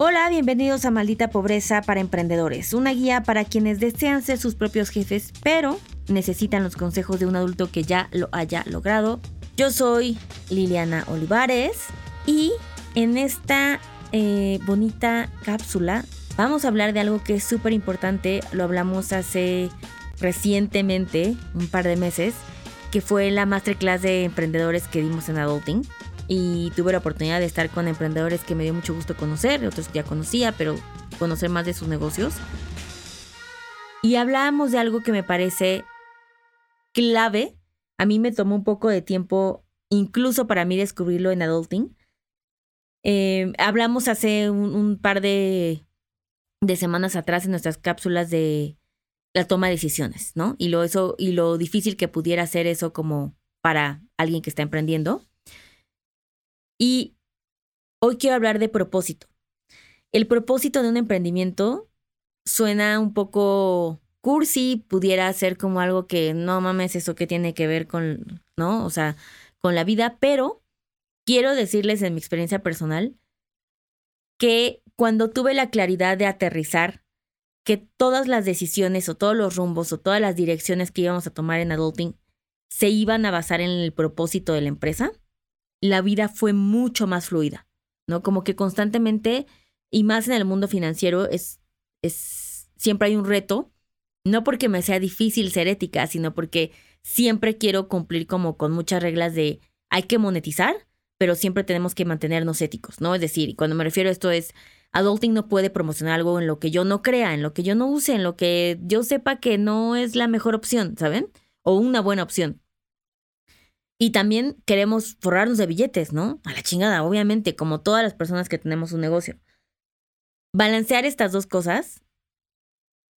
Hola, bienvenidos a Maldita Pobreza para Emprendedores, una guía para quienes desean ser sus propios jefes, pero necesitan los consejos de un adulto que ya lo haya logrado. Yo soy Liliana Olivares y en esta eh, bonita cápsula vamos a hablar de algo que es súper importante, lo hablamos hace recientemente, un par de meses, que fue la masterclass de emprendedores que dimos en Adulting y tuve la oportunidad de estar con emprendedores que me dio mucho gusto conocer, otros que ya conocía, pero conocer más de sus negocios. Y hablábamos de algo que me parece clave. A mí me tomó un poco de tiempo, incluso para mí, descubrirlo en Adulting. Eh, hablamos hace un, par de, de, semanas atrás en nuestras cápsulas de la toma de decisiones, ¿no? Y lo, eso, y lo difícil que pudiera ser eso como para alguien que está emprendiendo. Y hoy quiero hablar de propósito. El propósito de un emprendimiento suena un poco cursi, pudiera ser como algo que no mames, eso que tiene que ver con, ¿no? O sea, con la vida, pero quiero decirles en mi experiencia personal que cuando tuve la claridad de aterrizar que todas las decisiones o todos los rumbos o todas las direcciones que íbamos a tomar en adulting se iban a basar en el propósito de la empresa, la vida fue mucho más fluida, ¿no? Como que constantemente, y más en el mundo financiero, es, es, siempre hay un reto, no porque me sea difícil ser ética, sino porque siempre quiero cumplir como con muchas reglas de hay que monetizar, pero siempre tenemos que mantenernos éticos, ¿no? Es decir, cuando me refiero a esto es, adulting no puede promocionar algo en lo que yo no crea, en lo que yo no use, en lo que yo sepa que no es la mejor opción, ¿saben? O una buena opción. Y también queremos forrarnos de billetes, ¿no? A la chingada, obviamente, como todas las personas que tenemos un negocio. Balancear estas dos cosas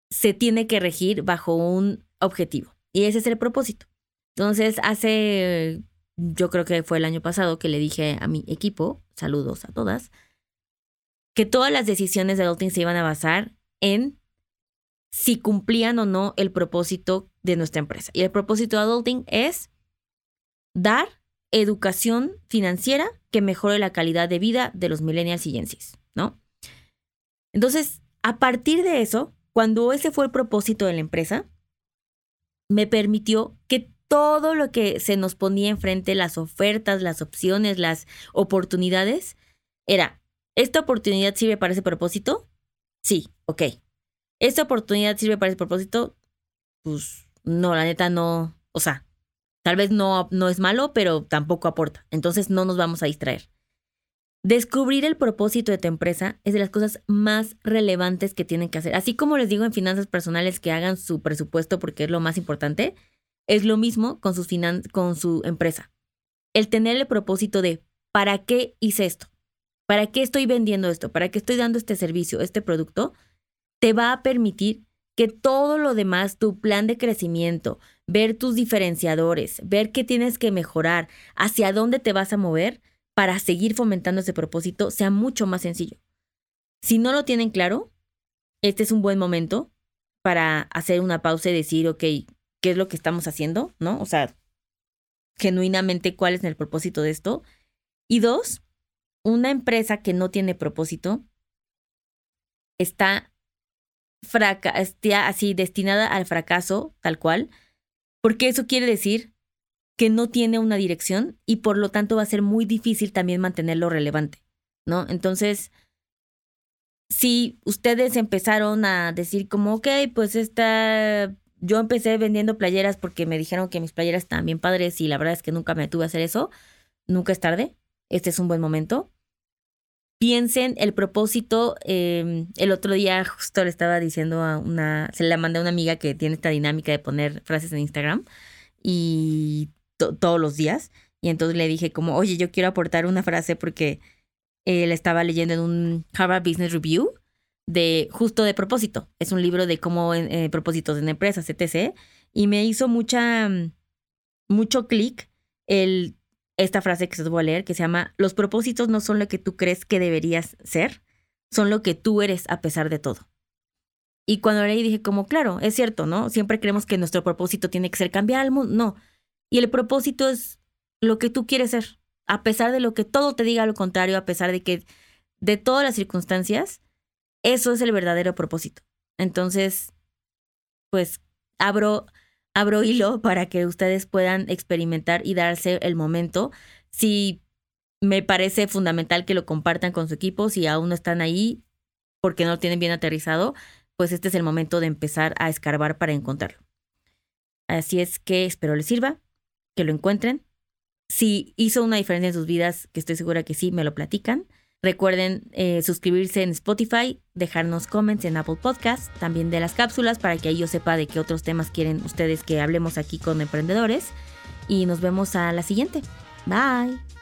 se tiene que regir bajo un objetivo. Y ese es el propósito. Entonces, hace, yo creo que fue el año pasado que le dije a mi equipo, saludos a todas, que todas las decisiones de adulting se iban a basar en si cumplían o no el propósito de nuestra empresa. Y el propósito de adulting es dar educación financiera que mejore la calidad de vida de los millennials y gensis, ¿no? Entonces, a partir de eso, cuando ese fue el propósito de la empresa, me permitió que todo lo que se nos ponía enfrente, las ofertas, las opciones, las oportunidades, era, ¿esta oportunidad sirve para ese propósito? Sí, ok. ¿Esta oportunidad sirve para ese propósito? Pues no, la neta no, o sea, Tal vez no, no es malo, pero tampoco aporta. Entonces no nos vamos a distraer. Descubrir el propósito de tu empresa es de las cosas más relevantes que tienen que hacer. Así como les digo en finanzas personales que hagan su presupuesto porque es lo más importante, es lo mismo con, sus con su empresa. El tener el propósito de ¿para qué hice esto? ¿Para qué estoy vendiendo esto? ¿Para qué estoy dando este servicio, este producto? Te va a permitir que todo lo demás, tu plan de crecimiento, ver tus diferenciadores, ver qué tienes que mejorar, hacia dónde te vas a mover para seguir fomentando ese propósito, sea mucho más sencillo. Si no lo tienen claro, este es un buen momento para hacer una pausa y decir, ok, ¿qué es lo que estamos haciendo? ¿No? O sea, genuinamente, ¿cuál es el propósito de esto? Y dos, una empresa que no tiene propósito está así destinada al fracaso, tal cual, porque eso quiere decir que no tiene una dirección y por lo tanto va a ser muy difícil también mantenerlo relevante, ¿no? Entonces, si ustedes empezaron a decir como, ok, pues esta, yo empecé vendiendo playeras porque me dijeron que mis playeras estaban bien padres y la verdad es que nunca me tuve a hacer eso, nunca es tarde, este es un buen momento piensen el propósito. Em, el otro día justo le estaba diciendo a una, se la mandé a una amiga que tiene esta dinámica de poner frases en Instagram y todos los días. Y entonces le dije como, oye, yo quiero aportar una frase porque él estaba leyendo en un Harvard Business Review de justo de propósito. Es un libro de cómo eh, propósitos en empresas, etc. Y me hizo mucha, mucho clic el esta frase que os voy a leer, que se llama, los propósitos no son lo que tú crees que deberías ser, son lo que tú eres a pesar de todo. Y cuando leí dije como, claro, es cierto, ¿no? Siempre creemos que nuestro propósito tiene que ser cambiar al mundo. No. Y el propósito es lo que tú quieres ser, a pesar de lo que todo te diga lo contrario, a pesar de que de todas las circunstancias, eso es el verdadero propósito. Entonces, pues abro, abro hilo para que ustedes puedan experimentar y darse el momento. Si me parece fundamental que lo compartan con su equipo, si aún no están ahí porque no lo tienen bien aterrizado, pues este es el momento de empezar a escarbar para encontrarlo. Así es que espero les sirva, que lo encuentren. Si hizo una diferencia en sus vidas, que estoy segura que sí, me lo platican. Recuerden eh, suscribirse en Spotify, dejarnos comments en Apple Podcast, también de las cápsulas para que yo sepa de qué otros temas quieren ustedes que hablemos aquí con emprendedores. Y nos vemos a la siguiente. Bye.